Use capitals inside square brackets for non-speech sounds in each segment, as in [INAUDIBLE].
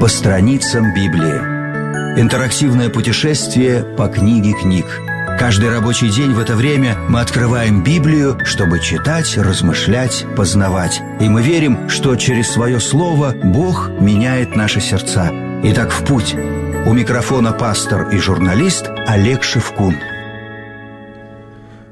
По страницам Библии. Интерактивное путешествие по книге книг. Каждый рабочий день в это время мы открываем Библию, чтобы читать, размышлять, познавать. И мы верим, что через свое слово Бог меняет наши сердца. Итак, в путь. У микрофона пастор и журналист Олег Шевкун.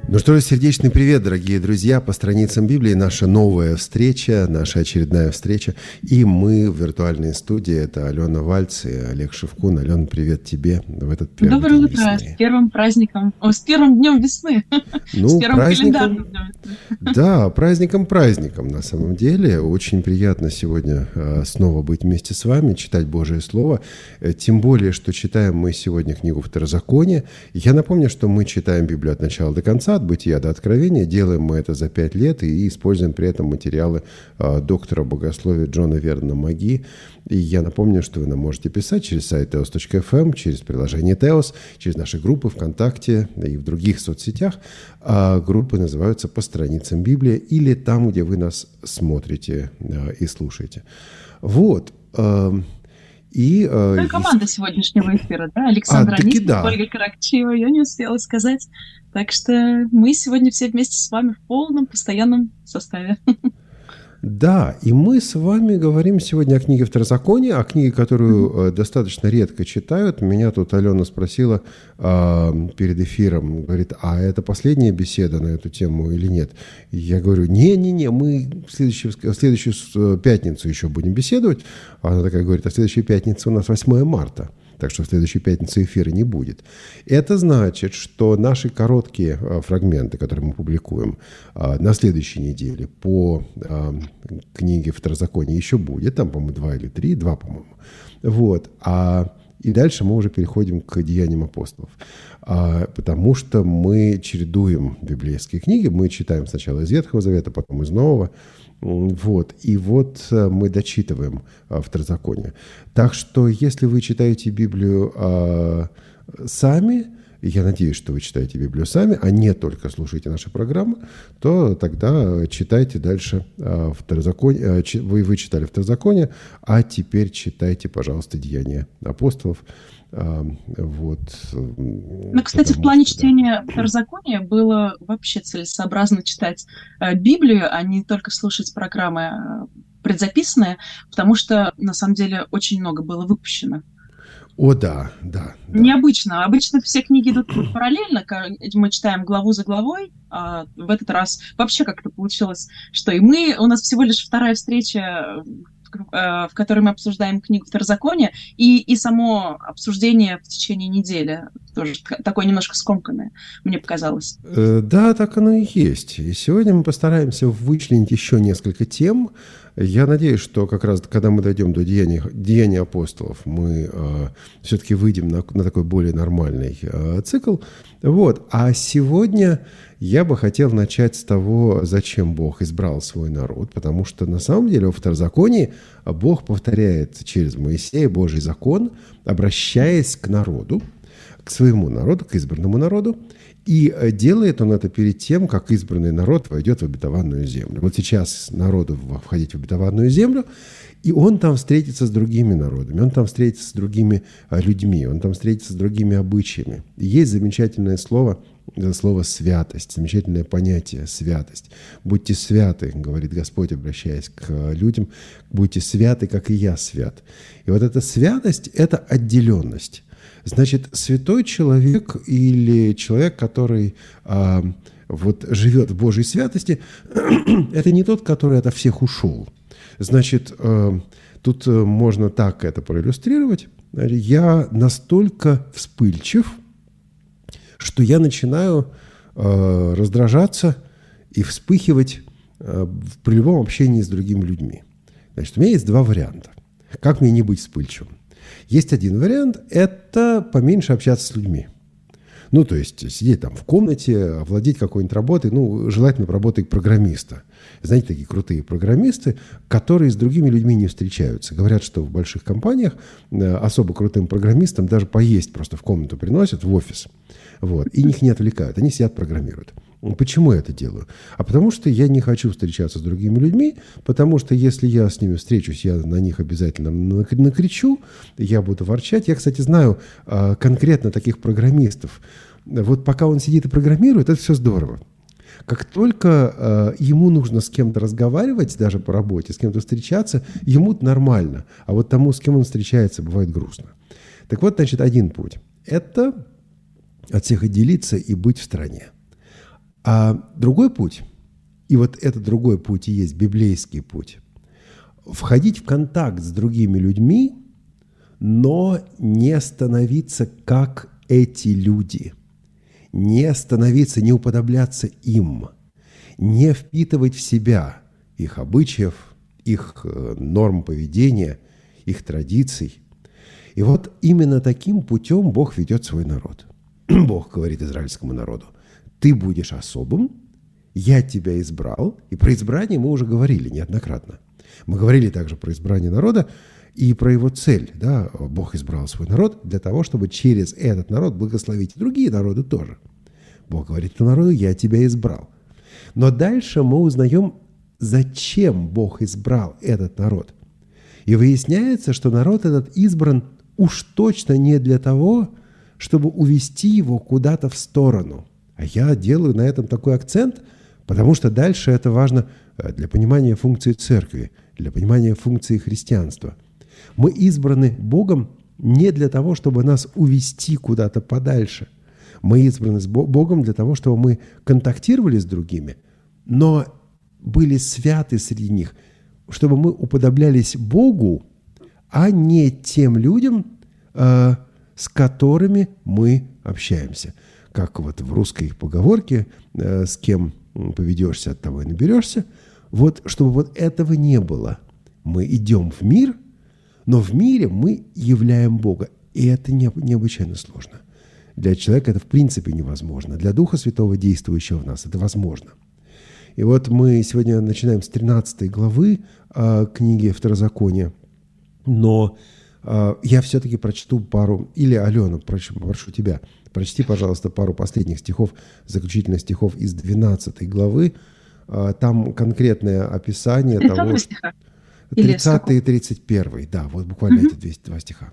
Ну что ж, сердечный привет, дорогие друзья, по страницам Библии. Наша новая встреча, наша очередная встреча. И мы в виртуальной студии. Это Алена Вальц и Олег Шевкун. Алена, привет тебе в этот первый Доброе утро, весны. с первым праздником, о, с первым днем весны, [LAUGHS] ну, с первым календарным днем Да, праздником-праздником на самом деле. Очень приятно сегодня э, снова быть вместе с вами, читать Божие Слово. Э, тем более, что читаем мы сегодня книгу Второзакония. Я напомню, что мы читаем Библию от начала до конца, от бытия до откровения. Делаем мы это за пять лет и используем при этом материалы э, доктора богословия Джона Верна Маги. И я напомню, что вы нам можете писать через сайт teos.fm, эм, через приложение Teos, через наши группы ВКонтакте и в других соцсетях. А группы называются «По страницам Библии» или там, где вы нас смотрите э, и слушаете. Вот. И, ну, команда сегодняшнего эфира, да? Александра а, Анисимова, да. Ольга Каракчева, я не успела сказать. Так что мы сегодня все вместе с вами в полном, постоянном составе. [LAUGHS] Да, и мы с вами говорим сегодня о книге Второзакония, о книге, которую э, достаточно редко читают. Меня тут Алена спросила э, перед эфиром, говорит, а это последняя беседа на эту тему или нет? И я говорю, не-не-не, мы в следующую, в следующую э, пятницу еще будем беседовать. Она такая говорит, а следующая пятница у нас 8 марта так что в следующей пятнице эфира не будет. Это значит, что наши короткие а, фрагменты, которые мы публикуем а, на следующей неделе по а, книге «Второзаконие» еще будет, там, по-моему, два или три, два, по-моему. Вот. А и дальше мы уже переходим к деяниям апостолов. А, потому что мы чередуем библейские книги. Мы читаем сначала из Ветхого Завета, потом из Нового. Вот. И вот э, мы дочитываем э, второзаконие. Так что, если вы читаете Библию а, сами, я надеюсь, что вы читаете Библию сами, а не только слушаете наши программы, то тогда читайте дальше а, второзаконие. Вы, вы читали второзаконие, а теперь читайте, пожалуйста, Деяния апостолов. Вот. Ну, кстати, в плане что, чтения да. Второзакония было вообще целесообразно читать э, Библию, а не только слушать программы э, предзаписанные, потому что, на самом деле, очень много было выпущено. О, да, да, да. Необычно. Обычно все книги идут параллельно, мы читаем главу за главой, а в этот раз вообще как-то получилось, что и мы, у нас всего лишь вторая встреча Э, в которой мы обсуждаем книгу Второзакония, и, и само обсуждение в течение недели тоже такое немножко скомканное, мне показалось. Э, да, так оно и есть. И сегодня мы постараемся вычленить еще несколько тем. Я надеюсь, что как раз когда мы дойдем до деяния, деяния апостолов, мы э, все-таки выйдем на, на такой более нормальный э, цикл. Вот. А сегодня я бы хотел начать с того, зачем Бог избрал свой народ, потому что на самом деле во Второзаконии Бог повторяет через Моисея Божий закон, обращаясь к народу, к своему народу, к избранному народу, и делает он это перед тем, как избранный народ войдет в обетованную землю. Вот сейчас народу входить в обетованную землю, и он там встретится с другими народами, он там встретится с другими а, людьми, он там встретится с другими обычаями. И есть замечательное слово – это слово «святость», замечательное понятие «святость». «Будьте святы», говорит Господь, обращаясь к людям, «будьте святы, как и я свят». И вот эта святость – это отделенность. Значит, святой человек или человек, который а, вот живет в Божьей святости, [CLEARS THROAT] это не тот, который от всех ушел. Значит, а, тут можно так это проиллюстрировать. Я настолько вспыльчив – что я начинаю э, раздражаться и вспыхивать э, при любом общении с другими людьми. Значит, у меня есть два варианта. Как мне не быть вспыльчивым? Есть один вариант – это поменьше общаться с людьми. Ну, то есть сидеть там в комнате, овладеть какой-нибудь работой, ну, желательно работой программиста – Знаете, такие крутые программисты, которые с другими людьми не встречаются. Говорят, что в больших компаниях э, особо крутым программистам даже поесть просто в комнату приносят, в офис. Вот, и их не отвлекают, они сидят, программируют. Почему я это делаю? А потому что я не хочу встречаться с другими людьми, потому что если я с ними встречусь, я на них обязательно накричу, я буду ворчать. Я, кстати, знаю а, конкретно таких программистов. Вот пока он сидит и программирует, это все здорово. Как только э, ему нужно с кем-то разговаривать, даже по работе, с кем-то встречаться, ему нормально. А вот тому, с кем он встречается, бывает грустно. Так вот, значит, один путь. Это от всех отделиться и быть в стране. А другой путь, и вот этот другой путь и есть библейский путь, входить в контакт с другими людьми, но не становиться как эти люди, не становиться, не уподобляться им, не впитывать в себя их обычаев, их э, норм поведения, их традиций. И вот именно таким путем Бог ведет свой народ. [CLEARS THROAT] Бог говорит израильскому народу, ты будешь особым, я тебя избрал. И про избрание мы уже говорили неоднократно. Мы говорили также про избрание народа и про его цель. Да? Бог избрал свой народ для того, чтобы через этот народ благословить другие народы тоже. Бог говорит этому народу, я тебя избрал. Но дальше мы узнаем, зачем Бог избрал этот народ. И выясняется, что народ этот избран уж точно не для того, чтобы увести его куда-то в сторону – а я делаю на этом такой акцент, потому что дальше это важно э, для понимания функции церкви, для понимания функции христианства. Мы избраны Богом не для того, чтобы нас увести куда-то подальше. Мы избраны с Богом для того, чтобы мы контактировали с другими, но были святы среди них, чтобы мы уподоблялись Богу, а не тем людям, э, с которыми мы общаемся как вот в русской поговорке, э, с кем поведешься, от того и наберешься. Вот, чтобы вот этого не было. Мы идем в мир, но в мире мы являем Бога. И это не, необычайно сложно. Для человека это в принципе невозможно. Для Духа Святого, действующего в нас, это возможно. И вот мы сегодня начинаем с 13 главы э, книги Второзакония. Но э, я все-таки прочту пару, или Алена, прошу, прошу тебя, Прочти, пожалуйста, пару последних стихов, заключительных стихов из 12 главы. А, там конкретное описание 30 того... Стиха? 30 и 31, да, вот буквально угу. эти два стиха.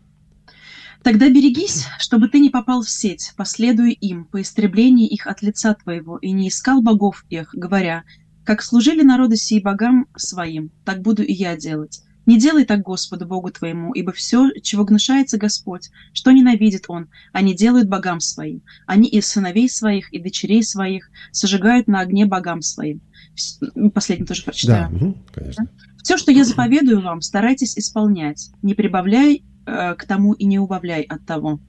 Тогда берегись, чтобы ты не попал в сеть, последуя им по истреблении их от лица твоего, и не искал богов их, говоря, как служили народы сии богам своим, так буду и я делать. Не делай так Господу Богу твоему, ибо все, чего гнушается Господь, что ненавидит Он, они делают богам своим. Они и сыновей своих, и дочерей своих сожигают на огне богам своим. Последний тоже прочитаю. Да, угу, конечно. Все, что я заповедую вам, старайтесь исполнять. Не прибавляй э, к тому и не убавляй от того.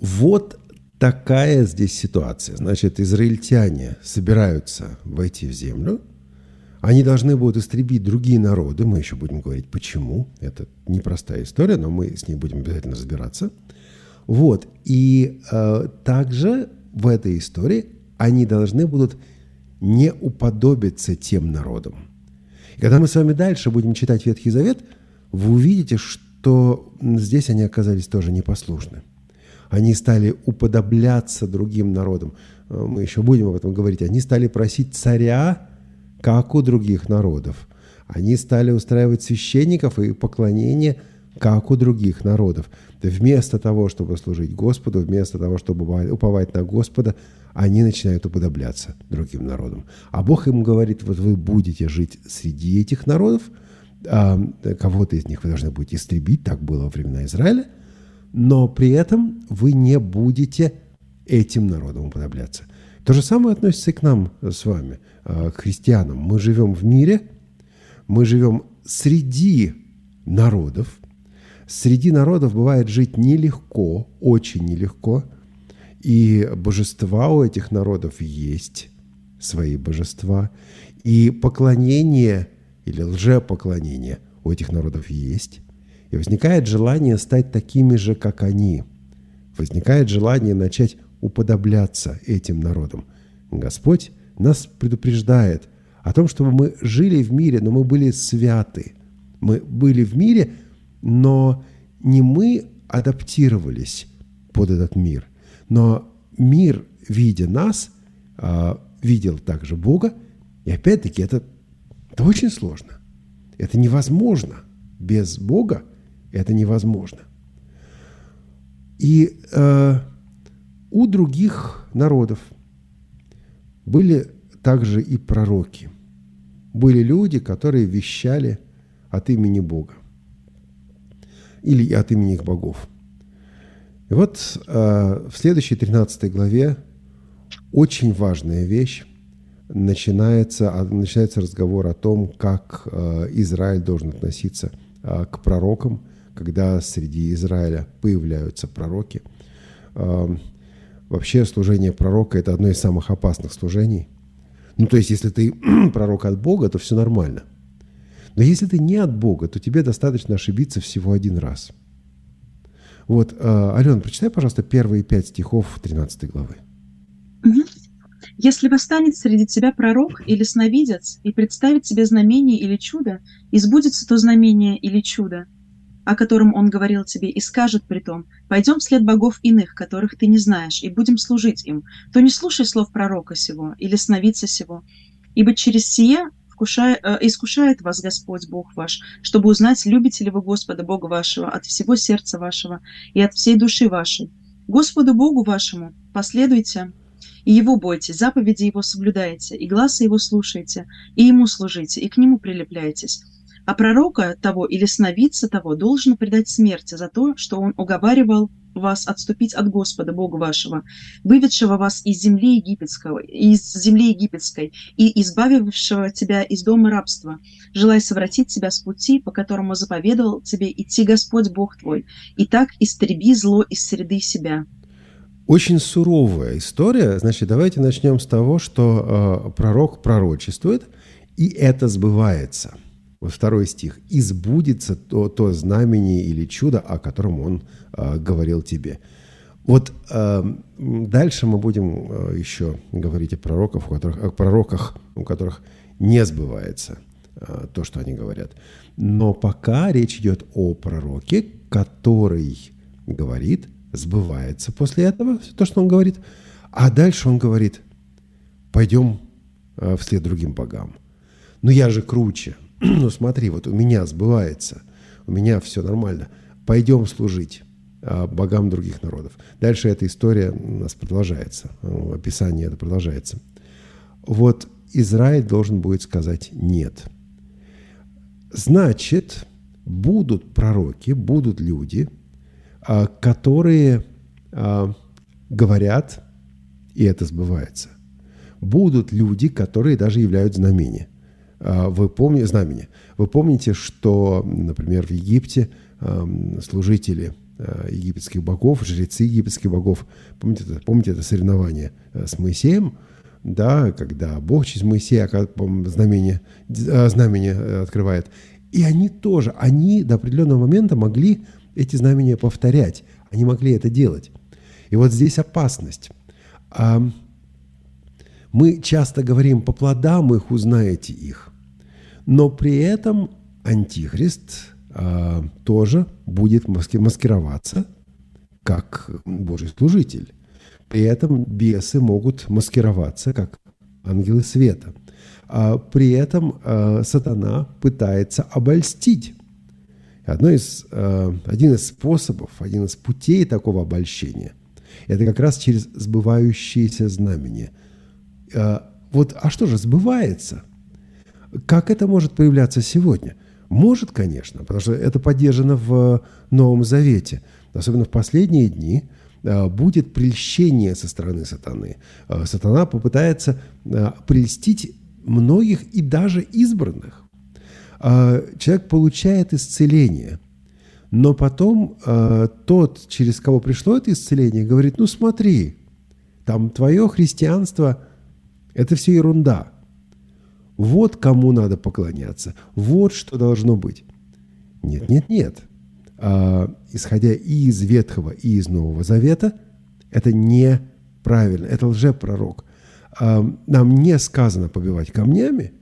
Вот такая здесь ситуация. Значит, израильтяне собираются войти в землю, они должны будут истребить другие народы. Мы еще будем говорить, почему. Это непростая история, но мы с ней будем обязательно разбираться. Вот. И э, также в этой истории они должны будут не уподобиться тем народам. Когда мы с вами дальше будем читать Ветхий Завет, вы увидите, что здесь они оказались тоже непослушны. Они стали уподобляться другим народам. Э, мы еще будем об этом говорить. Они стали просить царя как у других народов. Они стали устраивать священников и поклонение, как у других народов. Вместо того, чтобы служить Господу, вместо того, чтобы уповать на Господа, они начинают уподобляться другим народам. А Бог им говорит, вот вы будете жить среди этих народов, а кого-то из них вы должны будете истребить, так было во времена Израиля, но при этом вы не будете этим народам уподобляться. То же самое относится и к нам с вами – Э, к христианам. Мы живем в мире, мы живем среди народов. Среди народов бывает жить нелегко, очень нелегко. И божества у этих народов есть, свои божества. И поклонение или лжепоклонение у этих народов есть. И возникает желание стать такими же, как они. Возникает желание начать уподобляться этим народам. Господь нас предупреждает о том, чтобы мы жили в мире, но мы были святы. Мы были в мире, но не мы адаптировались под этот мир, но мир, видя нас, а, видел также Бога, и опять-таки это, это очень сложно. Это невозможно. Без Бога это невозможно. И э, у других народов были также и пророки. Были люди, которые вещали от имени Бога или от имени их богов. И вот э, в следующей 13 главе очень важная вещь. Начинается, а, начинается разговор о том, как э, Израиль должен относиться э, к пророкам, когда среди Израиля появляются пророки. Э, вообще служение пророка – это одно из самых опасных служений. Ну, то есть, если ты [CLEARS THROAT] пророк от Бога, то все нормально. Но если ты не от Бога, то тебе достаточно ошибиться всего один раз. Вот, э, Алена, прочитай, пожалуйста, первые пять стихов 13 главы. Если восстанет среди тебя пророк или сновидец и представит тебе знамение или чудо, и сбудется то знамение или чудо, о котором он говорил тебе, и скажет при том, «Пойдем вслед богов иных, которых ты не знаешь, и будем служить им», то не слушай слов пророка сего или сновидца сего, ибо через сие вкушая, э, искушает вас Господь Бог ваш, чтобы узнать, любите ли вы Господа Бога вашего от всего сердца вашего и от всей души вашей. Господу Богу вашему последуйте и его бойтесь, заповеди его соблюдайте, и глаза его слушайте, и ему служите, и к нему прилепляйтесь. А пророка того или сновидца того должен предать смерти за то, что он уговаривал вас отступить от Господа, Бога вашего, выведшего вас из земли египетского, из земли египетской и избавившего тебя из дома рабства, желая совратить тебя с пути, по которому заповедовал тебе идти Господь Бог твой, и так истреби зло из среды себя». Очень суровая история. Значит, давайте начнем с того, что э, пророк пророчествует, и это сбывается. Вот второй стих. «И сбудется то, то знамение или чудо, о котором он э, говорил тебе». Вот э, дальше мы будем э, еще говорить о пророках, у которых, о пророках, у которых не сбывается э, то, что они говорят. Но пока речь идет о пророке, который говорит – сбывается после этого, то, что он говорит. А дальше он говорит, пойдем э, вслед другим богам. Ну я же круче. [CLEARS THROAT] ну смотри, вот у меня сбывается, у меня все нормально. Пойдем служить э, богам других народов. Дальше эта история у нас продолжается, э, описание это продолжается. Вот Израиль должен будет сказать «нет». Значит, будут пророки, будут люди – а, которые а, говорят, и это сбывается. Будут люди, которые даже являют знамения. А, вы помните, знамения. Вы помните, что, например, в Египте служители египетских богов, жрецы египетских богов, помните это, помните это соревнование с Моисеем, да, когда Бог через Моисея знамение, знамение открывает. И они тоже, они до определенного момента могли эти знамения повторять. Они могли это делать. И вот здесь опасность. А мы часто говорим, по плодам их узнаете их. Но при этом антихрист а, тоже будет маскироваться как Божий служитель. При этом бесы могут маскироваться как ангелы света. А при этом а, сатана пытается обольстить Одно из, э, один из способов, один из путей такого обольщения – это как раз через сбывающиеся знамения. Э, вот, а что же сбывается? Как это может появляться сегодня? Может, конечно, потому что это поддержано в Новом Завете. Особенно в последние дни э, будет прельщение со стороны сатаны. Сатана попытается прельстить многих и даже избранных. Человек получает исцеление, но потом тот, через кого пришло это исцеление, говорит, ну смотри, там твое христианство – это все ерунда. Вот кому надо поклоняться, вот что должно быть. Нет, нет, нет. А, исходя и из Ветхого, и из Нового Завета, это неправильно, это лжепророк. А, нам не сказано побивать камнями –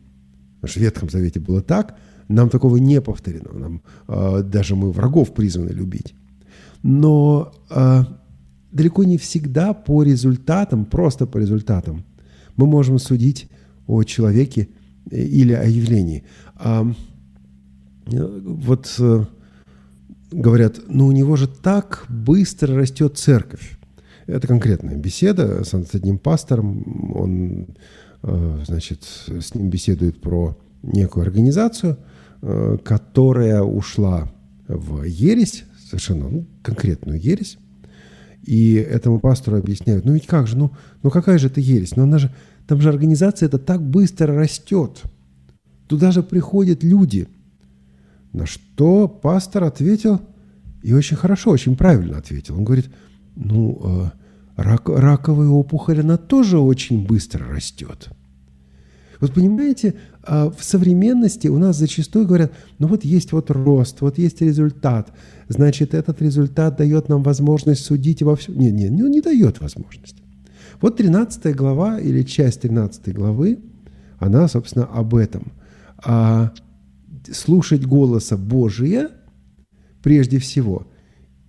Потому что в Ветхом Завете было так, нам такого не повторено. Нам, э, даже мы врагов призваны любить. Но э, далеко не всегда по результатам, просто по результатам, мы можем судить о человеке или о явлении. А, вот э, говорят, ну у него же так быстро растет церковь. Это конкретная беседа с одним пастором. Он, э, значит, с ним беседует про некую организацию, э, которая ушла в ересь, совершенно ну, конкретную ересь. И этому пастору объясняют, ну ведь как же, ну, ну какая же это ересь? Ну она же, там же организация это так быстро растет. Туда же приходят люди. На что пастор ответил, и очень хорошо, очень правильно ответил. Он говорит, ну, э, рак, раковая опухоль, она тоже очень быстро растет. Вот понимаете, а в современности у нас зачастую говорят, ну вот есть вот рост, вот есть результат, значит, этот результат дает нам возможность судить во всем. Нет, нет, ну не дает возможность. Вот 13 глава или часть 13 главы, она, собственно, об этом. А слушать голоса Божия прежде всего.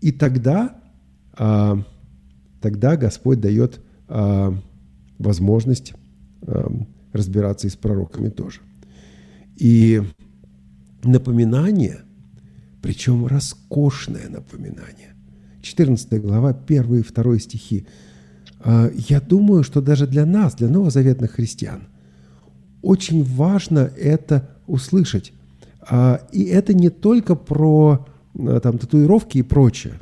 И тогда а, тогда Господь дает э, возможность э, разбираться и с пророками тоже. И напоминание, причем роскошное напоминание. 14 глава, 1 и 2 стихи. Э, я думаю, что даже для нас, для новозаветных христиан, очень важно это услышать. Э, и это не только про э, там, татуировки и прочее.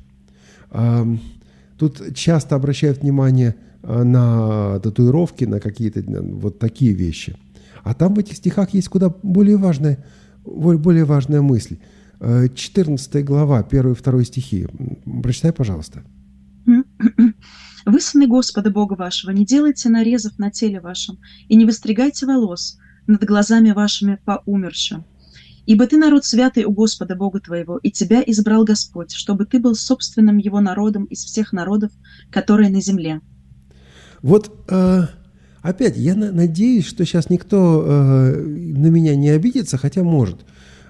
Тут часто обращают внимание э, на татуировки, на какие-то вот такие вещи. А там в этих стихах есть куда более важная, более важная мысль. 14 э, глава, 1 и 2 стихи. Прочитай, пожалуйста. [CLEARS THROAT] «Вы, сыны Господа Бога вашего, не делайте нарезов на теле вашем и не выстригайте волос над глазами вашими по умершим, Ибо ты народ святый у Господа Бога твоего, и тебя избрал Господь, чтобы ты был собственным его народом из всех народов, которые на земле». Вот э, опять, я на, надеюсь, что сейчас никто э, на меня не обидится, хотя может.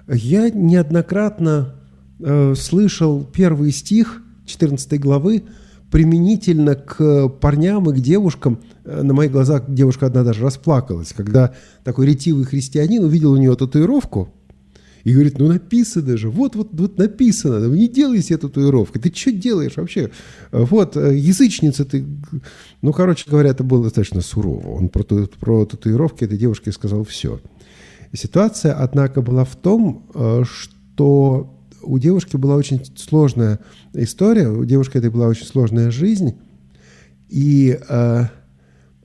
Я неоднократно э, слышал первый стих 14 главы применительно к парням и к девушкам. Э, на моих глазах девушка одна даже расплакалась, когда такой ретивый христианин увидел у нее татуировку – и говорит, ну написано же, вот, вот, вот написано, ну, не делай себе татуировку, ты что делаешь вообще? Вот, э, язычница ты... Ну, короче говоря, это было достаточно сурово. Он про, про татуировки этой девушке сказал все. Ситуация, однако, была в том, э, что у девушки была очень сложная история, у девушки этой была очень сложная жизнь, и э,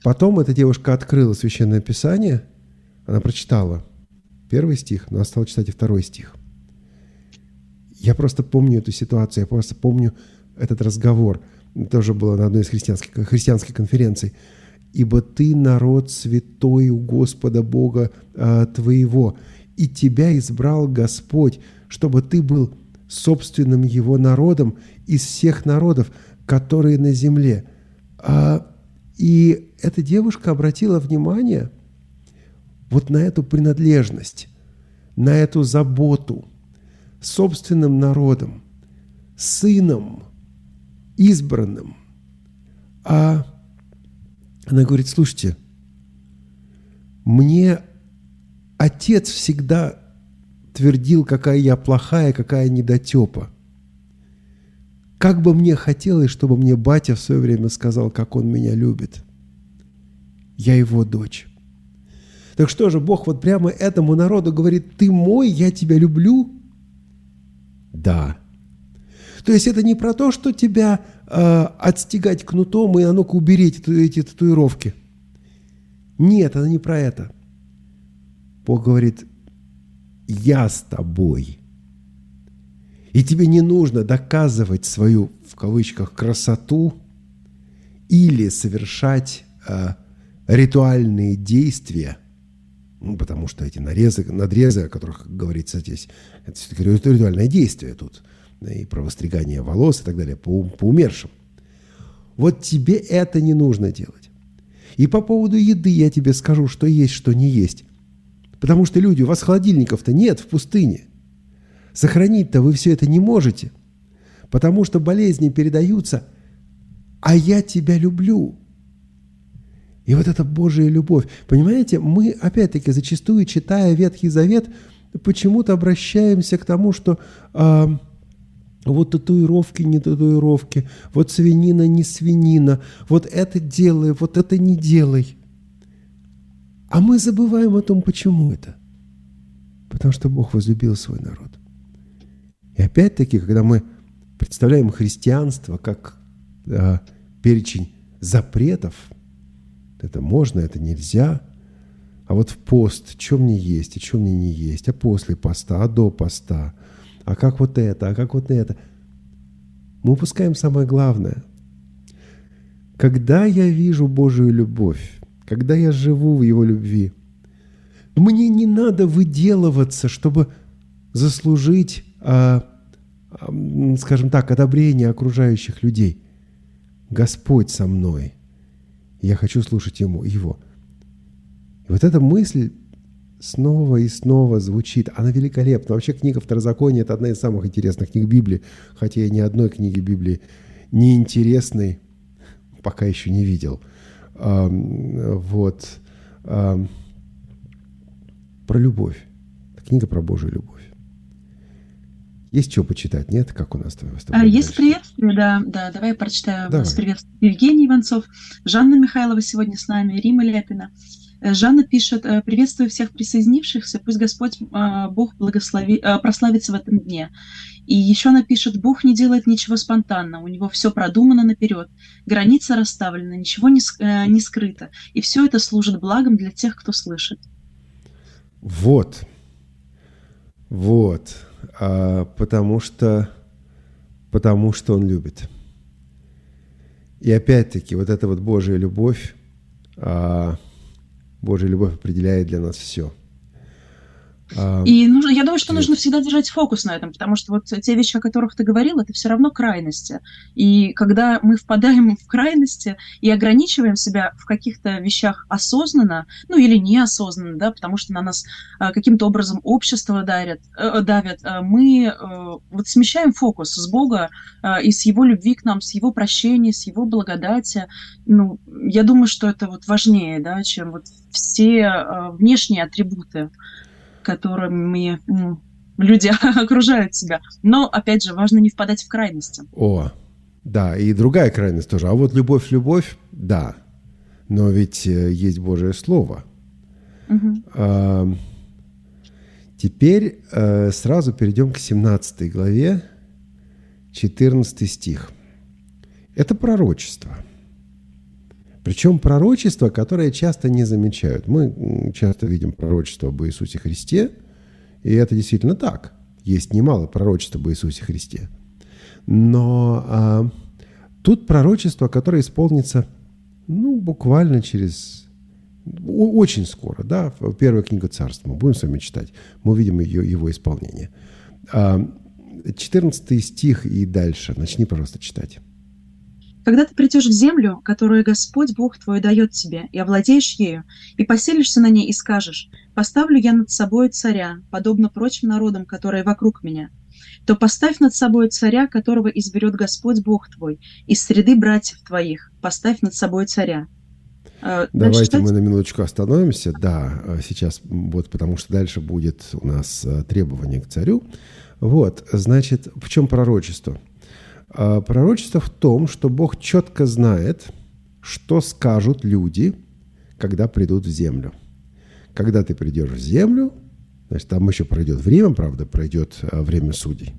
потом эта девушка открыла Священное Писание, она прочитала – первый стих, но она стала читать и второй стих. Я просто помню эту ситуацию, я просто помню этот разговор. Тоже было на одной из христианских, христианских конференций. «Ибо ты народ святой у Господа Бога э, твоего, и тебя избрал Господь, чтобы ты был собственным Его народом из всех народов, которые на земле». А, и эта девушка обратила внимание – вот на эту принадлежность, на эту заботу собственным народом, сыном, избранным. А она говорит, слушайте, мне отец всегда твердил, какая я плохая, какая недотепа. Как бы мне хотелось, чтобы мне батя в свое время сказал, как он меня любит. Я его дочь. Так что же, Бог вот прямо этому народу говорит, ты мой, я тебя люблю? Да. То есть это не про то, что тебя э, отстегать кнутом и а ну-ка уберите эти татуировки. Нет, это не про это. Бог говорит, я с тобой. И тебе не нужно доказывать свою, в кавычках, красоту или совершать э, ритуальные действия – ну, потому что эти нарезы, надрезы, о которых говорится здесь, это все-таки ритуальное действие тут. И про востригание волос и так далее по, по умершим. Вот тебе это не нужно делать. И по поводу еды я тебе скажу, что есть, что не есть. Потому что люди, у вас холодильников-то нет в пустыне. Сохранить-то вы все это не можете. Потому что болезни передаются, а я тебя люблю. И вот эта Божья любовь. Понимаете, мы, опять-таки, зачастую, читая Ветхий Завет, почему-то обращаемся к тому, что э, вот татуировки, не татуировки, вот свинина, не свинина, вот это делай, вот это не делай. А мы забываем о том, почему это. Потому что Бог возлюбил свой народ. И опять-таки, когда мы представляем христианство как э, перечень запретов – это можно, это нельзя. А вот в пост, что мне есть, и что мне не есть, а после поста, а до поста, а как вот это, а как вот это. Мы упускаем самое главное. Когда я вижу Божию любовь, когда я живу в Его любви, мне не надо выделываться, чтобы заслужить, а, а, скажем так, одобрение окружающих людей. Господь со мной – я хочу слушать ему, его. И вот эта мысль снова и снова звучит. Она великолепна. Вообще книга Второзакония – это одна из самых интересных книг Библии, хотя я ни одной книги Библии неинтересной пока еще не видел. А, вот. А, про любовь. Книга про Божью любовь. Есть что почитать, нет? Как у нас твое а, Есть приветствие, да, да. Давай я прочитаю Давай. приветствием. Евгений Иванцов, Жанна Михайлова сегодня с нами, Рима Ляпина. Э, Жанна пишет, «Э, приветствую всех присоединившихся, пусть Господь э, Бог благослови, прославится в этом дне. И еще она пишет, Бог не делает ничего спонтанно, у него все продумано наперед, граница расставлена, ничего не, не скрыто, и все это служит благом для тех, кто слышит. Вот, вот, а, потому что, потому что Он любит. И опять-таки, вот эта вот Божья любовь, а, Божья любовь определяет для нас все – и нужно, я думаю, что нужно всегда держать фокус на этом, потому что вот те вещи, о которых ты говорил, это все равно крайности. И когда мы впадаем в крайности и ограничиваем себя в каких-то вещах осознанно, ну или неосознанно, да, потому что на нас а, каким-то образом общество дарит, э, давит, а, мы э, вот смещаем фокус с Бога а, и с Его любви к нам, с Его прощения, с Его благодати. Ну, я думаю, что это вот важнее, да, чем вот все а, внешние атрибуты которыми ну, люди [LAUGHS] окружают себя. Но, опять же, важно не впадать в крайности. О, да, и другая крайность тоже. А вот любовь, любовь, да. Но ведь э, есть Божье Слово. Угу. А, теперь а, сразу перейдем к 17 главе, 14 стих. Это пророчество. Причем пророчество, которое часто не замечают. Мы часто видим пророчество об Иисусе Христе, и это действительно так. Есть немало пророчества об Иисусе Христе. Но а, тут пророчество, которое исполнится ну, буквально через очень скоро, да, первая книга царства, мы будем с вами читать, мы увидим ее, его исполнение. 14 а, стих и дальше, начни, пожалуйста, читать. Когда ты придешь в землю, которую Господь Бог твой дает тебе, и овладеешь ею, и поселишься на ней, и скажешь, «Поставлю я над собой царя, подобно прочим народам, которые вокруг меня», то поставь над собой царя, которого изберет Господь Бог твой, из среды братьев твоих, поставь над собой царя. А, Давайте читать? мы на минуточку остановимся. Да, а, сейчас вот потому что дальше будет у нас а, требование к царю. Вот, значит, в чем пророчество? А, пророчество в том, что Бог четко знает, что скажут люди, когда придут в землю. Когда ты придешь в землю, значит, там еще пройдет время, правда, пройдет а, время судей.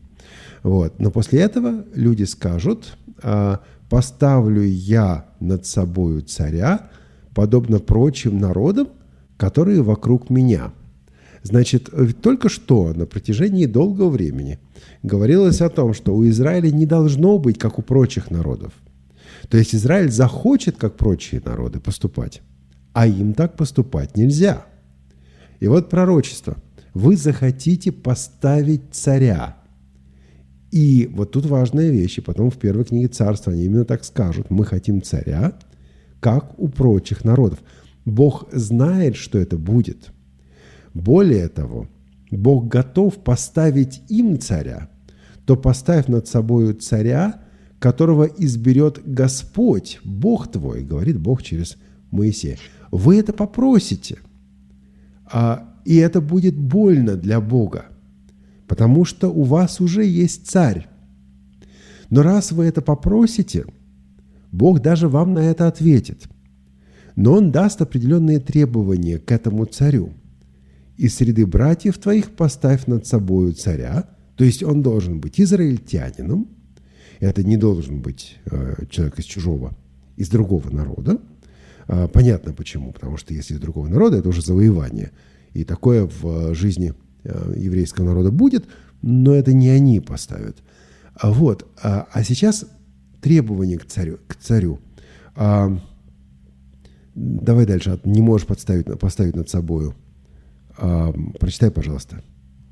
Вот. Но после этого люди скажут, а, поставлю я над собою царя, подобно прочим народам, которые вокруг меня – Значит, э, только что на протяжении долгого времени говорилось о том, что у Израиля не должно быть, как у прочих народов. То есть Израиль захочет, как прочие народы, поступать, а им так поступать нельзя. И вот пророчество. Вы захотите поставить царя. И вот тут важная вещь, и потом в первой книге царства они именно так скажут. Мы хотим царя, как у прочих народов. Бог знает, что это будет – Более того, Бог готов поставить им царя, то поставь над собою царя, которого изберет Господь, Бог твой, говорит Бог через Моисея. Вы это попросите, а, и это будет больно для Бога, потому что у вас уже есть царь. Но раз вы это попросите, Бог даже вам на это ответит. Но Он даст определенные требования к этому царю. Из среды братьев твоих поставь над собою царя, то есть он должен быть израильтянином, это не должен быть э, человек из чужого, из другого народа. Э, понятно почему, потому что если из другого народа, это уже завоевание. И такое в жизни э, еврейского народа будет, но это не они поставят. А вот, а, а сейчас требования к царю. К царю. А, давай дальше. Не можешь подставить, поставить над собою. А, прочитай, пожалуйста.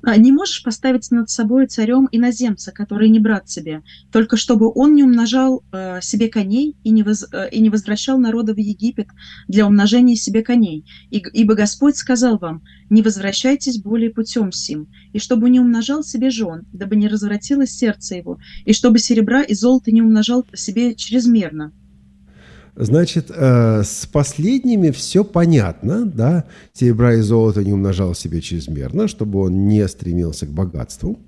А, не можешь поставить над собой царем иноземца, который не брат себе, только чтобы он не умножал э, себе коней и не, воз, э, и не возвращал народа в Египет для умножения себе коней. И, ибо Господь сказал вам, не возвращайтесь более путем сим, и чтобы не умножал себе жен, дабы не развратилось сердце его, и чтобы серебра и золото не умножал себе чрезмерно, Значит, э, с последними все понятно, да, серебра и золото не умножал себе чрезмерно, чтобы он не стремился к богатству.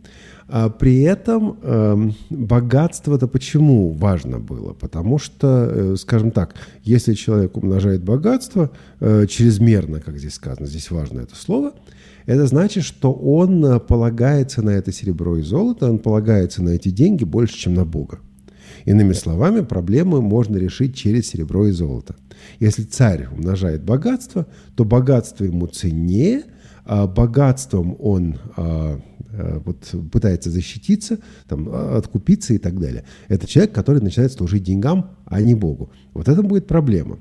А при этом э, богатство-то почему важно было? Потому что, э, скажем так, если человек умножает богатство э, чрезмерно, как здесь сказано, здесь важно это слово, это значит, что он э, полагается на это серебро и золото, он полагается на эти деньги больше, чем на Бога. Иными словами, проблемы можно решить через серебро и золото. Если царь умножает богатство, то богатство ему ценнее, а богатством он а, а, вот, пытается защититься, там, откупиться и так далее. Это человек, который начинает служить деньгам, а не Богу. Вот это будет проблема.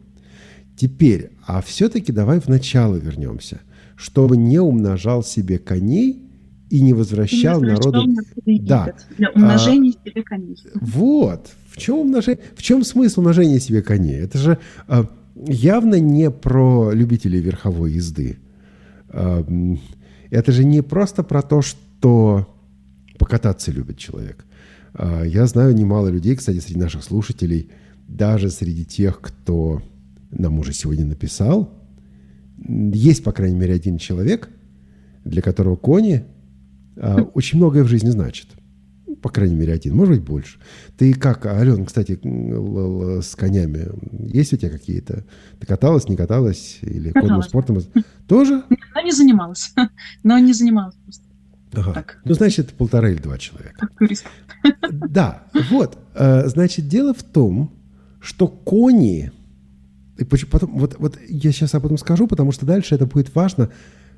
Теперь, а все-таки давай в начало вернемся. Чтобы не умножал себе коней и не возвращал, не возвращал народу... Да. Для умножения а, себе коней. Вот. В чем, умножение, в чем смысл умножения себе коней? Это же а, явно не про любителей верховой езды. А, это же не просто про то, что покататься любит человек. А, я знаю немало людей, кстати, среди наших слушателей, даже среди тех, кто нам уже сегодня написал, есть, по крайней мере, один человек, для которого кони очень многое в жизни значит. По крайней мере, один, может быть, больше. Ты как, Ален, кстати, с конями, есть у тебя какие-то? Ты каталась, не каталась? Или конным спортом? Тоже? Но не занималась. [LAUGHS] Но не занималась просто. Ага. Так. Ну, значит, полтора или два человека. [LAUGHS] Да, вот. Э, значит, дело в том, что кони... Потом, вот, вот я сейчас об этом скажу, потому что дальше это будет важно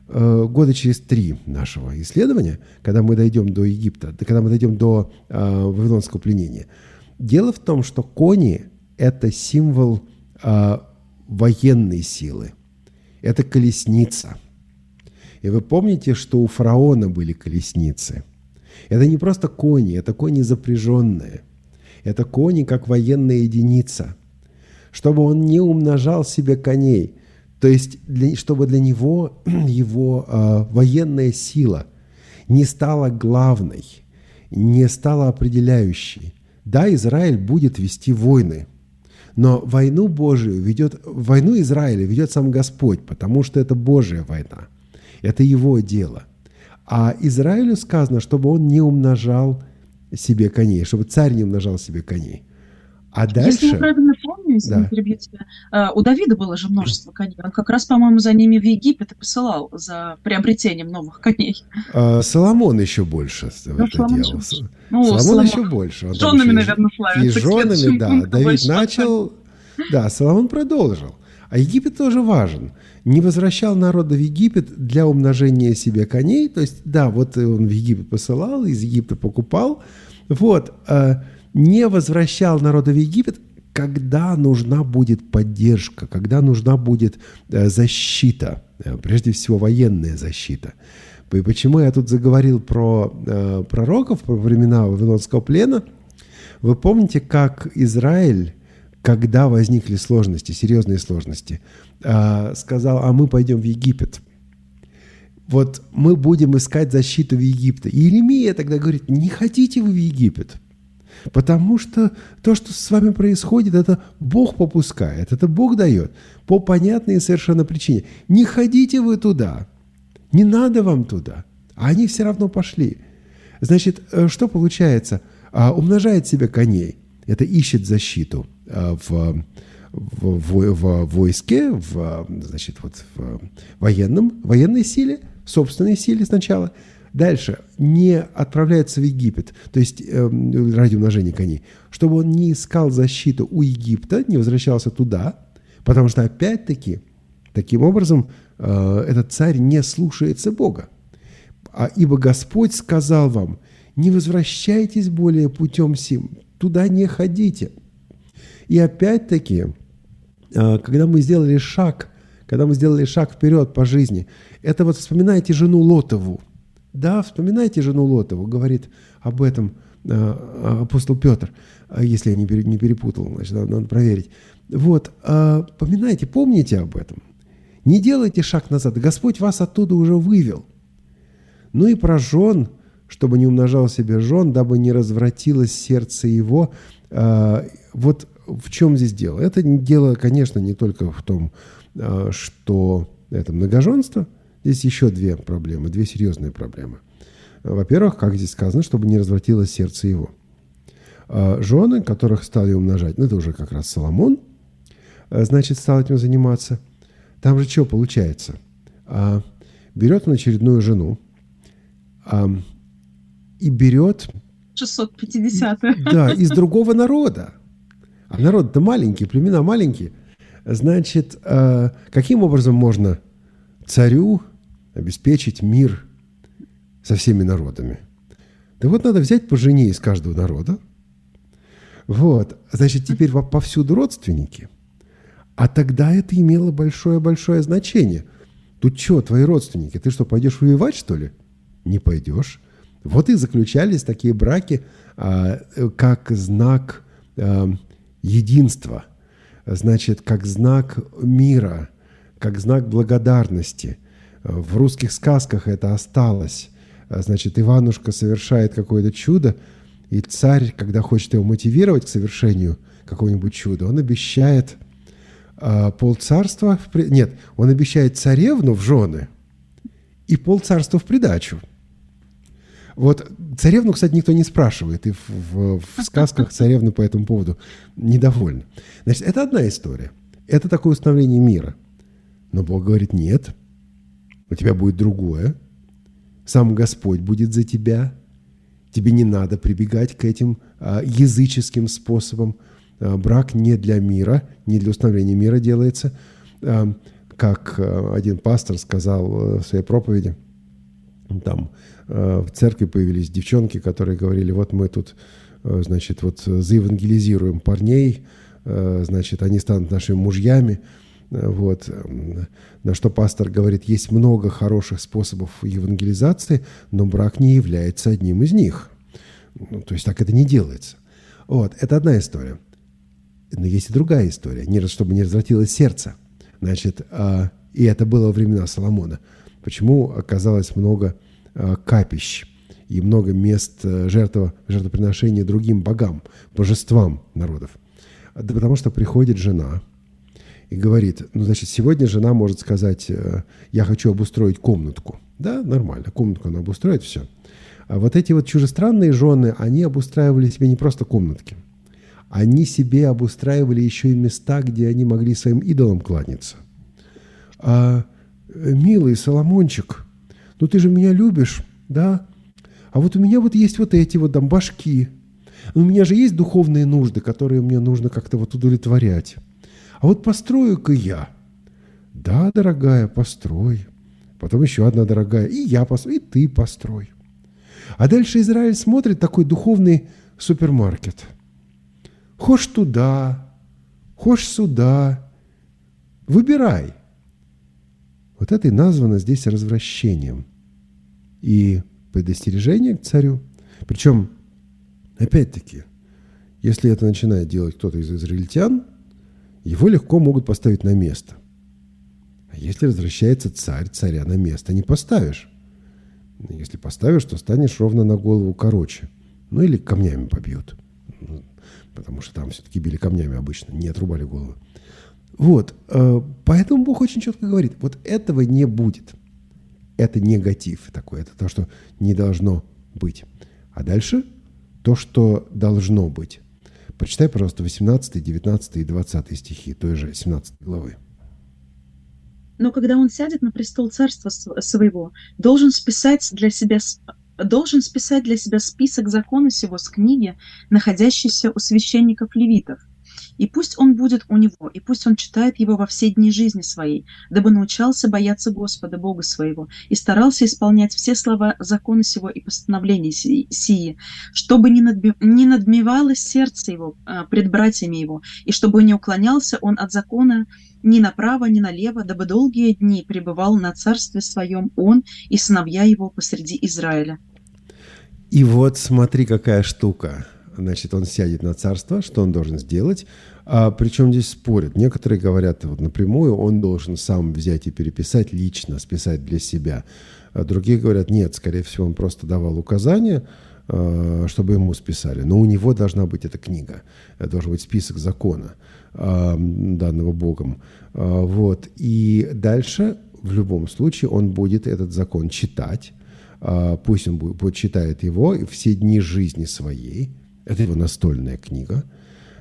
года через три нашего исследования, когда мы дойдем до Египта, когда мы дойдем до э, вавилонского пленения. Дело в том, что кони – это символ э, военной силы. Это колесница. И вы помните, что у фараона были колесницы. Это не просто кони, это кони запряженные. Это кони как военная единица. Чтобы он не умножал себе коней – то есть, для, чтобы для него [CLEARS THROAT] его э, военная сила не стала главной, не стала определяющей. Да, Израиль будет вести войны, но войну Божию ведет, войну Израиля ведет сам Господь, потому что это Божья война. Это его дело. А Израилю сказано, чтобы он не умножал себе коней, чтобы царь не умножал себе коней. А дальше... Если я правильно помню, если да. не перебью тебя, э, у Давида было же множество коней. Он как раз, по-моему, за ними в Египет и посылал за приобретением новых коней. А, Соломон еще больше ну, это Соломон делал. Еще ну, Соломон, Соломон еще больше. Он женами, наверное, славится. И женами, да. Давид начал, да, Соломон продолжил. А Египет тоже важен. Не возвращал народа в Египет для умножения себе коней. То есть, да, вот он в Египет посылал, из Египта покупал. Вот. Э, не возвращал народа в Египет, когда нужна будет поддержка, когда нужна будет э, защита, э, прежде всего военная защита. И почему я тут заговорил про э, пророков, про времена Вавилонского плена? Вы помните, как Израиль, когда возникли сложности, серьезные сложности, сказал, а мы пойдем в Египет. вот мы будем искать защиту в Египте. И Иеремия тогда говорит, не хотите вы в Египет, потому что то, что с вами происходит, это Бог попускает, это Бог дает по понятной совершенно причине. Не ходите вы туда, не надо вам туда. А они все равно пошли. Значит, э, что получается? А, умножает себе коней. Это ищет защиту а, в, в, в, в войске, в, значит, вот в военном, военной силе, собственной силе сначала. Дальше не отправляется в Египет, то есть э, ради умножения коней, чтобы он не искал защиту у Египта, не возвращался туда, потому что опять-таки таким образом э, этот царь не слушается Бога. А ибо Господь сказал вам, не возвращайтесь более путем сим, туда не ходите. И опять-таки, а, когда мы сделали шаг, когда мы сделали шаг вперед по жизни, это вот вспоминайте жену Лотову. Да, вспоминайте жену Лотову, говорит об этом а, апостол Петр, а, если я не перепутал, значит, надо проверить. Вот, поминайте, помните об этом. Не делайте шаг назад. Господь вас оттуда уже вывел. Ну и про жен, чтобы не умножал себе жен, дабы не развратилось сердце его. Вот в чем здесь дело? Это дело, конечно, не только в том, что это многоженство. Здесь еще две проблемы, две серьезные проблемы. Во-первых, как здесь сказано, чтобы не развратилось сердце его. А, жены, которых стали умножать, ну это уже как раз Соломон, а, значит, стал этим заниматься. Там же что получается? Берет он очередную жену и берет... 650 Да, из другого народа. А народ-то маленький, племена маленькие. Значит, э, каким образом можно царю обеспечить мир со всеми народами? Да вот надо взять по жене из каждого народа. Вот. Значит, теперь повсюду родственники. А тогда это имело большое-большое значение. Тут что, твои родственники? Ты что, пойдешь воевать, что ли? Не пойдешь. Вот и заключались такие браки, а, как знак а, единства, значит, как знак мира, как знак благодарности. В русских сказках это осталось. Значит, Иванушка совершает какое-то чудо, и царь, когда хочет его мотивировать к совершению какого-нибудь чуда, он обещает э, полцарства, в при... нет, он обещает царевну в жены и полцарства в придачу. Вот царевну, кстати, никто не спрашивает, и в, в, в сказках царевны по этому поводу недовольны. Значит, это одна история. Это такое установление мира. Но Бог говорит, нет, у тебя будет другое. Сам Господь будет за тебя. Тебе не надо прибегать к этим а, языческим способам. А, брак не для мира, не для установления мира делается. А, как а, один пастор сказал э, в своей проповеди, там Э, в церкви появились девчонки, которые говорили, вот мы тут, э, значит, вот заевангелизируем парней, э, значит, они станут нашими мужьями. Вот. На что пастор говорит, есть много хороших способов евангелизации, но брак не является одним из них. Ну, то есть так это не делается. Вот, это одна история. Но есть и другая история, не, чтобы не развратилось сердце. Значит, а, и это было во времена Соломона. Почему оказалось много Э, капищ и много мест э, жертва, жертвоприношения другим богам, божествам народов. Да потому что приходит жена и говорит, ну, значит, сегодня жена может сказать, э, я хочу обустроить комнатку. Да, нормально, комнатку она обустроит, все. А вот эти вот чужестранные жены, они обустраивали себе не просто комнатки. Они себе обустраивали еще и места, где они могли своим идолам кланяться. А, милый Соломончик – ну ты же меня любишь, да? А вот у меня вот есть вот эти вот там башки. У меня же есть духовные нужды, которые мне нужно как-то вот удовлетворять. А вот построю-ка я. Да, дорогая, построй. Потом еще одна дорогая. И я построю, и ты построй. А дальше Израиль смотрит такой духовный супермаркет. Хошь туда, хошь сюда. Выбирай. Вот это и названо здесь развращением. И предостережение к царю. Причем, опять-таки, если это начинает делать кто-то из израильтян, его легко могут поставить на место. А если возвращается царь, царя на место не поставишь. Если поставишь, то станешь ровно на голову короче. Ну или камнями побьют. Ну, потому что там все-таки били камнями обычно, не отрубали голову. Вот, э, поэтому Бог очень четко говорит, вот этого не будет. Это негатив такой, это то, что не должно быть. А дальше то, что должно быть. Прочитай, пожалуйста, 18, 19 и 20 стихи той же 17 главы. Но когда он сядет на престол царства своего, должен списать для себя должен списать для себя список закона сего с книги, находящейся у священников левитов, и пусть он будет у него, и пусть он читает его во все дни жизни своей, дабы научался бояться Господа, Бога своего, и старался исполнять все слова закона сего и постановления сии, чтобы не, надби... не надмевалось сердце его а, пред братьями его, и чтобы не уклонялся он от закона ни направо, ни налево, дабы долгие дни пребывал на царстве своем он и сыновья его посреди Израиля. И вот смотри, какая штука значит, он сядет на царство, что он должен сделать. А, причем здесь спорят. Некоторые говорят вот напрямую, он должен сам взять и переписать лично, списать для себя. А другие говорят, нет, скорее всего, он просто давал указания, а, чтобы ему списали. Но у него должна быть эта книга, должен быть список закона, а, данного Богом. А, вот. И дальше, в любом случае, он будет этот закон читать, пусть он будет, читает его все дни жизни своей, это его настольная книга.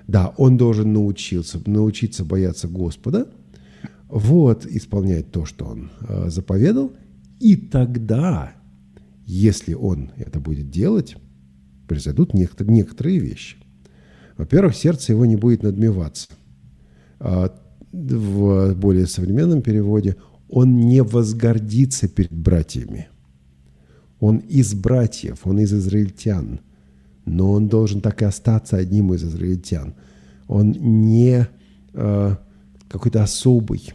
Да, он должен научиться, научиться бояться Господа, вот, исполнять то, что он э, заповедал. И тогда, если он это будет делать, произойдут некоторые, некоторые вещи. Во-первых, сердце его не будет надмеваться. А в более современном переводе он не возгордится перед братьями. Он из братьев, он из израильтян но он должен так и остаться одним из израильтян. Он не э, какой-то особый.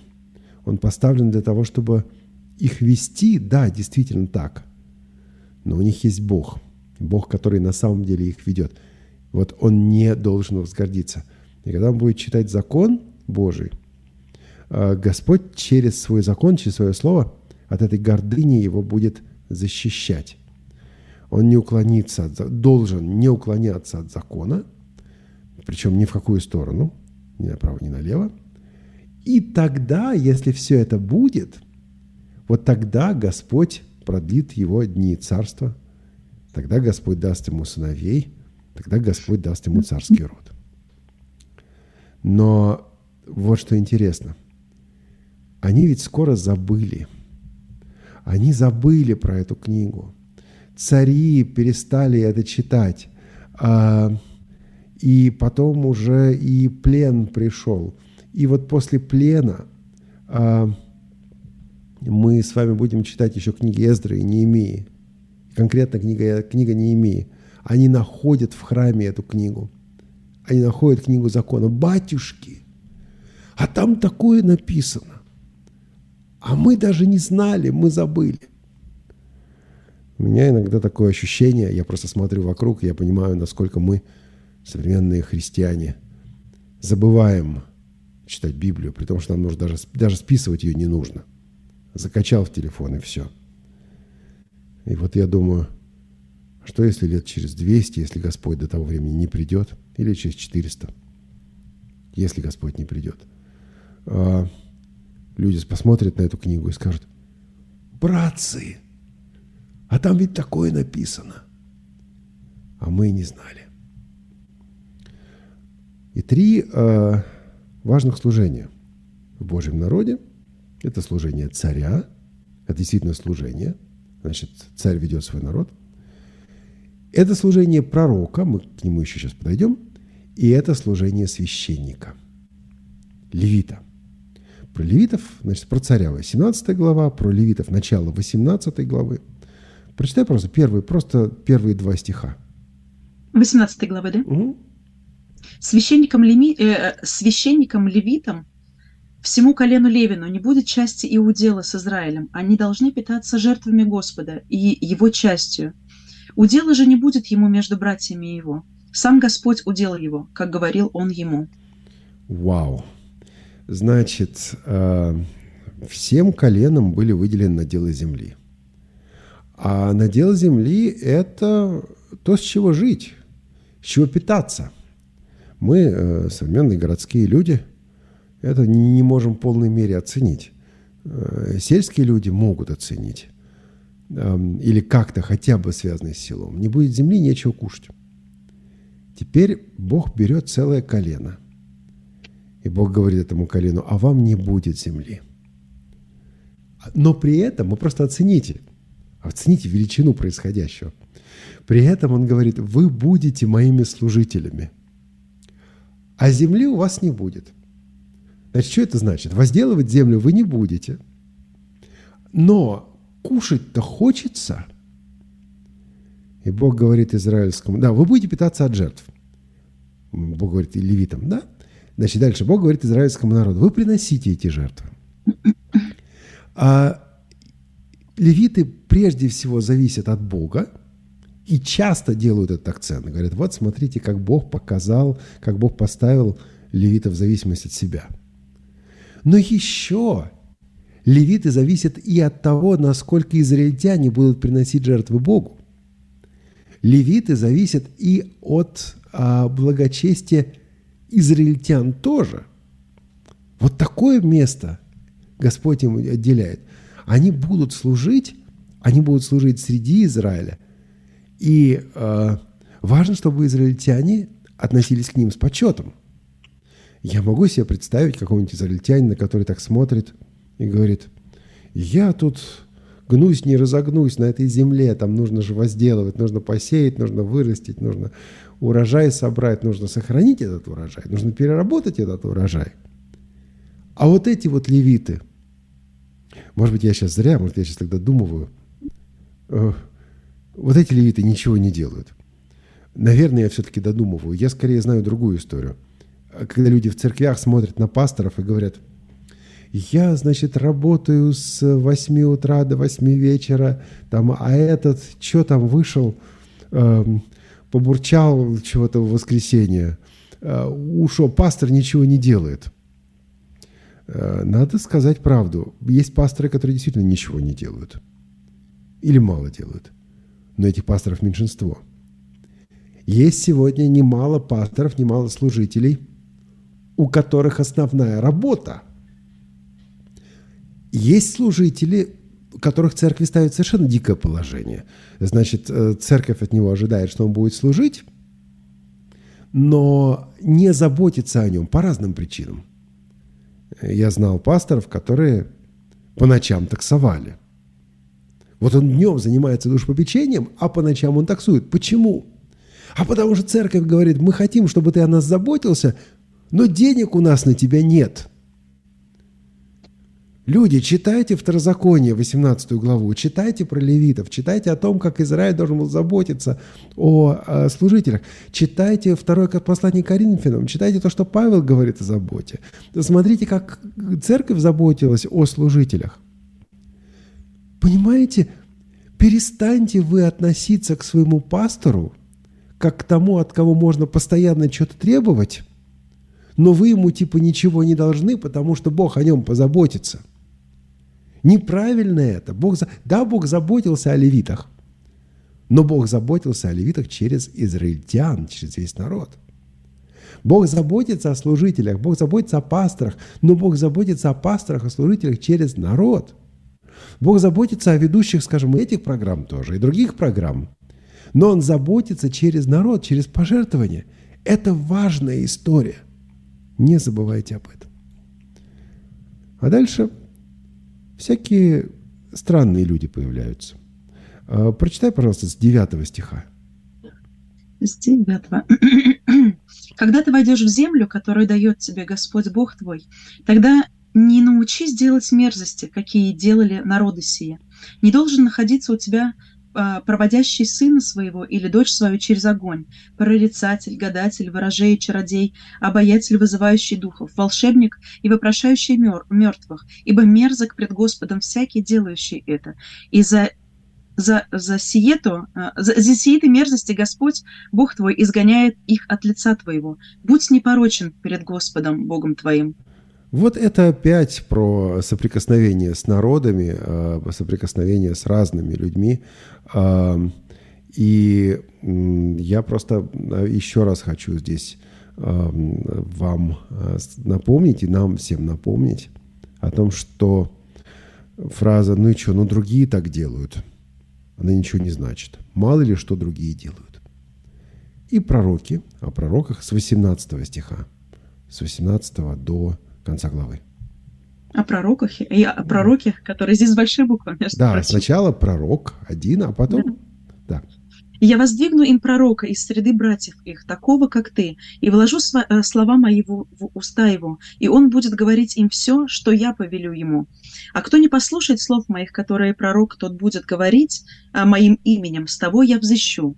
Он поставлен для того, чтобы их вести, да, действительно так. Но у них есть Бог. Бог, который на самом деле их ведет. Вот он не должен возгордиться. И когда он будет читать закон Божий, э, Господь через свой закон, через свое слово от этой гордыни его будет защищать он не уклонится от, должен не уклоняться от закона, причем ни в какую сторону, ни направо, ни налево. И тогда, если все это будет, вот тогда Господь продлит его дни царства, тогда Господь даст ему сыновей, тогда Господь даст ему царский род. Но вот что интересно. Они ведь скоро забыли. Они забыли про эту книгу цари перестали это читать. А, и потом уже и плен пришел. И вот после плена а, мы с вами будем читать еще книги Эздры и Неемии. Конкретно книга, книга Неемии. Они находят в храме эту книгу. Они находят книгу закона. Батюшки, а там такое написано. А мы даже не знали, мы забыли. У меня иногда такое ощущение, я просто смотрю вокруг, и я понимаю, насколько мы, современные христиане, забываем читать Библию, при том, что нам нужно даже, даже списывать ее не нужно. Закачал в телефон и все. И вот я думаю, что если лет через 200, если Господь до того времени не придет, или через 400, если Господь не придет, а люди посмотрят на эту книгу и скажут, братцы, а там ведь такое написано. А мы не знали. И три э, важных служения в Божьем народе. Это служение царя. Это действительно служение. Значит, царь ведет свой народ. Это служение пророка. Мы к нему еще сейчас подойдем. И это служение священника. Левита. Про левитов, значит, про царя 18 глава, про левитов начало 18 главы – Прочитай просто первые, просто первые два стиха. 18 главы, да? Угу. Священникам, леми, э, священникам левитам всему колену Левину не будет части и удела с Израилем. Они должны питаться жертвами Господа и его частью. Удела же не будет ему между братьями его. Сам Господь удел его, как говорил он ему. Вау. Значит, э, всем коленам были выделены наделы земли. А надел земли – это то, с чего жить, с чего питаться. Мы, э, современные городские люди, это не можем в полной мере оценить. Э, сельские люди могут оценить. Эм, или как-то хотя бы связаны с селом. Не будет земли, нечего кушать. Теперь Бог берет целое колено. И Бог говорит этому колену, а вам не будет земли. Но при этом, вы просто оцените, оцените величину происходящего. При этом он говорит, вы будете моими служителями, а земли у вас не будет. Значит, что это значит? Возделывать землю вы не будете. Но кушать-то хочется. И Бог говорит израильскому, да, вы будете питаться от жертв. Бог говорит и левитам, да? Значит, дальше Бог говорит израильскому народу, вы приносите эти жертвы. А левиты прежде всего зависят от Бога и часто делают этот акцент. Говорят, вот смотрите, как Бог показал, как Бог поставил левитов в зависимость от себя. Но еще левиты зависят и от того, насколько израильтяне будут приносить жертвы Богу. Левиты зависят и от а, благочестия израильтян тоже. Вот такое место Господь им отделяет. Они будут служить, они будут служить среди Израиля. И э, важно, чтобы израильтяне относились к ним с почетом. Я могу себе представить какого-нибудь израильтянина, который так смотрит и говорит, я тут гнусь, не разогнусь на этой земле, там нужно же возделывать, нужно посеять, нужно вырастить, нужно урожай собрать, нужно сохранить этот урожай, нужно переработать этот урожай. А вот эти вот левиты, может быть, я сейчас зря, может, я сейчас тогда думаю, э, вот эти левиты ничего не делают. Наверное, я все-таки додумываю. Я скорее знаю другую историю. Когда люди в церквях смотрят на пасторов и говорят, я, значит, работаю с 8 утра до 8 вечера, там, а этот, что там вышел, эм, побурчал чего-то в воскресенье. Э, ушел, пастор ничего не делает. Э, надо сказать правду. Есть пасторы, которые действительно ничего не делают. Или мало делают. Но этих пасторов меньшинство. Есть сегодня немало пасторов, немало служителей, у которых основная работа. Есть служители, которых церкви ставит совершенно дикое положение. Значит, э, церковь от него ожидает, что он будет служить, но не заботится о нем по разным причинам. Я знал пасторов, которые по ночам таксовали. Вот он днем занимается душпопечением, а по ночам он таксует. Почему? А потому что церковь говорит, мы хотим, чтобы ты о нас заботился, но денег у нас на тебя нет – Люди, читайте Второзаконие, 18 главу, читайте про левитов, читайте о том, как Израиль должен был заботиться о, о служителях, читайте второе послание Коринфянам, читайте то, что Павел говорит о заботе. Смотрите, как церковь заботилась о служителях. Понимаете, перестаньте вы относиться к своему пастору как к тому, от кого можно постоянно что-то требовать, но вы ему типа ничего не должны, потому что Бог о нем позаботится – Неправильно это. Бог, да, Бог заботился о левитах, но Бог заботился о левитах через израильтян, через весь народ. Бог заботится о служителях, Бог заботится о пасторах, но Бог заботится о пасторах, о служителях через народ. Бог заботится о ведущих, скажем, этих программ тоже, и других программ. Но Он заботится через народ, через пожертвования. Это важная история. Не забывайте об этом. А дальше всякие странные люди появляются. А, прочитай, пожалуйста, с 9 стиха. С 9. [CLEARS THROAT] Когда ты войдешь в землю, которую дает тебе Господь Бог твой, тогда не научись делать мерзости, какие делали народы сие. Не должен находиться у тебя проводящий сына своего или дочь свою через огонь, прорицатель, гадатель, ворожей, чародей, обаятель, вызывающий духов, волшебник и вопрошающий мертвых, ибо мерзок пред Господом всякий, делающий это. И за за, за, сиету, а, за, за сиеты мерзости Господь, Бог твой, изгоняет их от лица твоего. Будь непорочен перед Господом, Богом твоим. Вот это опять про соприкосновение с народами, э, соприкосновение с разными людьми. Э, и я просто э, еще раз хочу здесь вам напомнить и нам всем напомнить о том, что фраза «ну и что, ну другие так делают», она ничего не значит. Мало ли что другие делают. И пророки, о пророках с 18 стиха, с 18 до конца главы. О пророках и о пророке, который здесь с большой буквы. Да, прочим. сначала пророк один, а потом... Да. да. «Я воздвигну им пророка из среды братьев их, такого, как ты, и вложу э, слова мои в уста его, и он будет говорить им все, что я повелю ему. А кто не послушает слов моих, которые пророк тот будет говорить а, моим именем, с того я взыщу.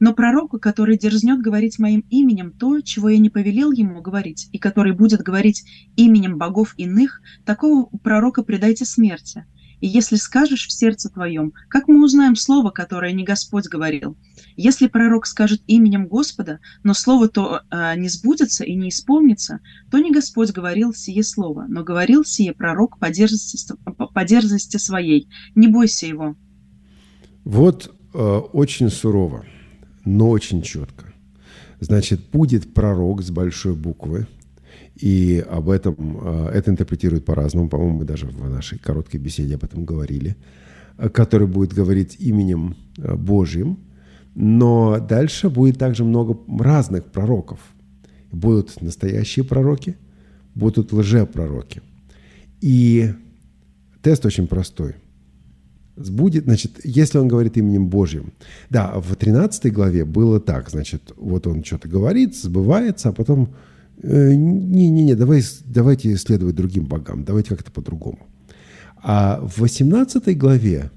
Но пророку, который дерзнет говорить моим именем то, чего я не повелел ему говорить, и который будет говорить именем богов иных, такого пророка предайте смерти. И если скажешь в сердце твоем, как мы узнаем слово, которое не Господь говорил? Если пророк скажет именем Господа, но слово то э, не сбудется и не исполнится, то не Господь говорил сие слово, но говорил сие пророк по дерзости, по дерзости своей. Не бойся его. Вот э, очень сурово но очень четко. Значит, будет пророк с большой буквы, и об этом, э, это интерпретируют по-разному, по-моему, мы даже в нашей короткой беседе об этом говорили, э, который будет говорить именем э, Божьим, но дальше будет также много разных пророков. Будут настоящие пророки, будут лжепророки. И тест очень простой – сбудет, значит, если он говорит именем Божьим. Да, в 13 главе было так, значит, вот он что-то говорит, сбывается, а потом не-не-не, э, давай, давайте следовать другим богам, давайте как-то по-другому. А в 18 главе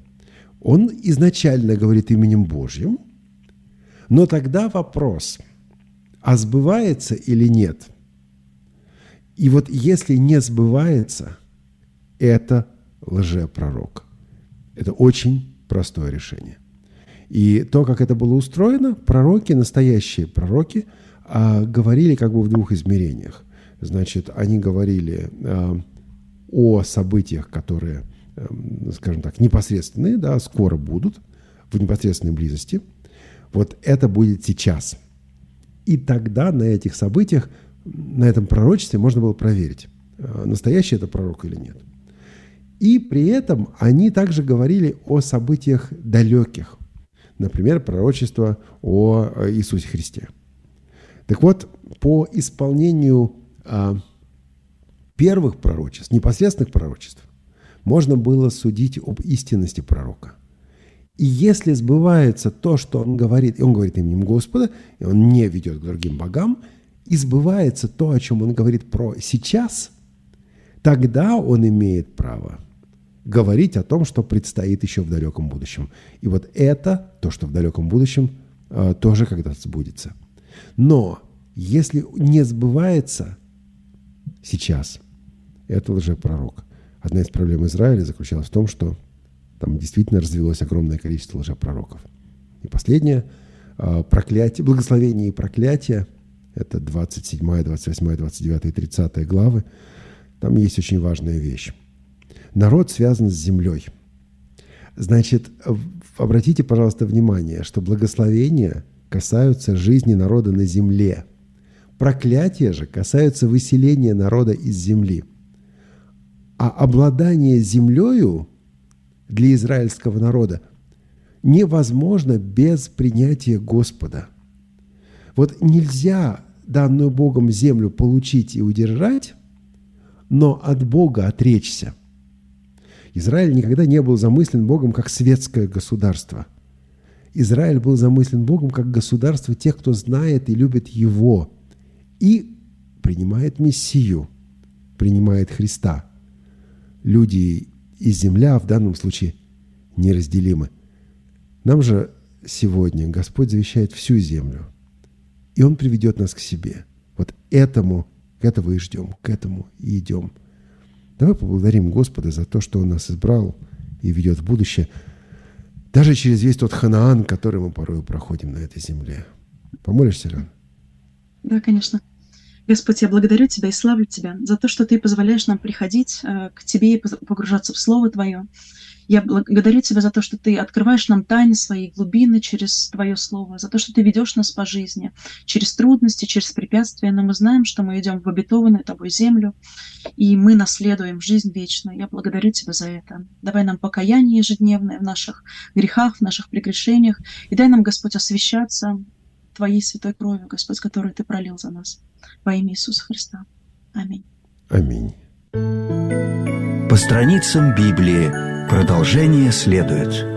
он изначально говорит именем Божьим, но тогда вопрос, а сбывается или нет? И вот если не сбывается, это лжепророк. Это очень простое решение. И то, как это было устроено, пророки, настоящие пророки, а, говорили как бы в двух измерениях. Значит, они говорили а, о событиях, которые, а, скажем так, непосредственные, да, скоро будут, в непосредственной близости. Вот это будет сейчас. И тогда на этих событиях, на этом пророчестве можно было проверить, а, настоящий это пророк или нет. И при этом они также говорили о событиях далеких. Например, пророчество о э, Иисусе Христе. Так вот, по исполнению а, первых пророчеств, непосредственных пророчеств, можно было судить об истинности пророка. И если сбывается то, что он говорит, и он говорит именем Господа, и он не ведет к другим богам, и сбывается то, о чем он говорит про сейчас, тогда он имеет право говорить о том, что предстоит еще в далеком будущем. И вот это, то, что в далеком будущем, э, тоже когда-то сбудется. Но если не сбывается сейчас, это лжепророк. Одна из проблем Израиля заключалась в том, что там действительно развелось огромное количество лжепророков. И последнее, э, проклятие, благословение и проклятие, это 27, 28, 29 и 30 главы, там есть очень важная вещь. Народ связан с землей. Значит, обратите, пожалуйста, внимание, что благословения касаются жизни народа на земле. Проклятия же касаются выселения народа из земли. А обладание землею для израильского народа невозможно без принятия Господа. Вот нельзя данную Богом землю получить и удержать, но от Бога отречься – Израиль никогда не был замыслен Богом как светское государство. Израиль был замыслен Богом как государство тех, кто знает и любит Его и принимает Мессию, принимает Христа. Люди и земля в данном случае неразделимы. Нам же сегодня Господь завещает всю землю, и Он приведет нас к себе. Вот этому, этого и ждем, к этому и идем – Давай поблагодарим Господа за то, что Он нас избрал и ведет в будущее, даже через весь тот ханаан, который мы порой проходим на этой земле. Помолишься, Лен? Да, конечно. Господь, я благодарю Тебя и славлю Тебя за то, что Ты позволяешь нам приходить э, к Тебе и погружаться в Слово Твое. Я благодарю Тебя за то, что Ты открываешь нам тайны своей глубины через Твое Слово, за то, что Ты ведешь нас по жизни, через трудности, через препятствия, но мы знаем, что мы идем в обетованную Тобой землю, и мы наследуем жизнь вечную. Я благодарю Тебя за это. Давай нам покаяние ежедневное в наших грехах, в наших прегрешениях, и дай нам, Господь, освящаться Твоей святой кровью, Господь, которую Ты пролил за нас. Во имя Иисуса Христа. Аминь. Аминь. По страницам Библии продолжение следует.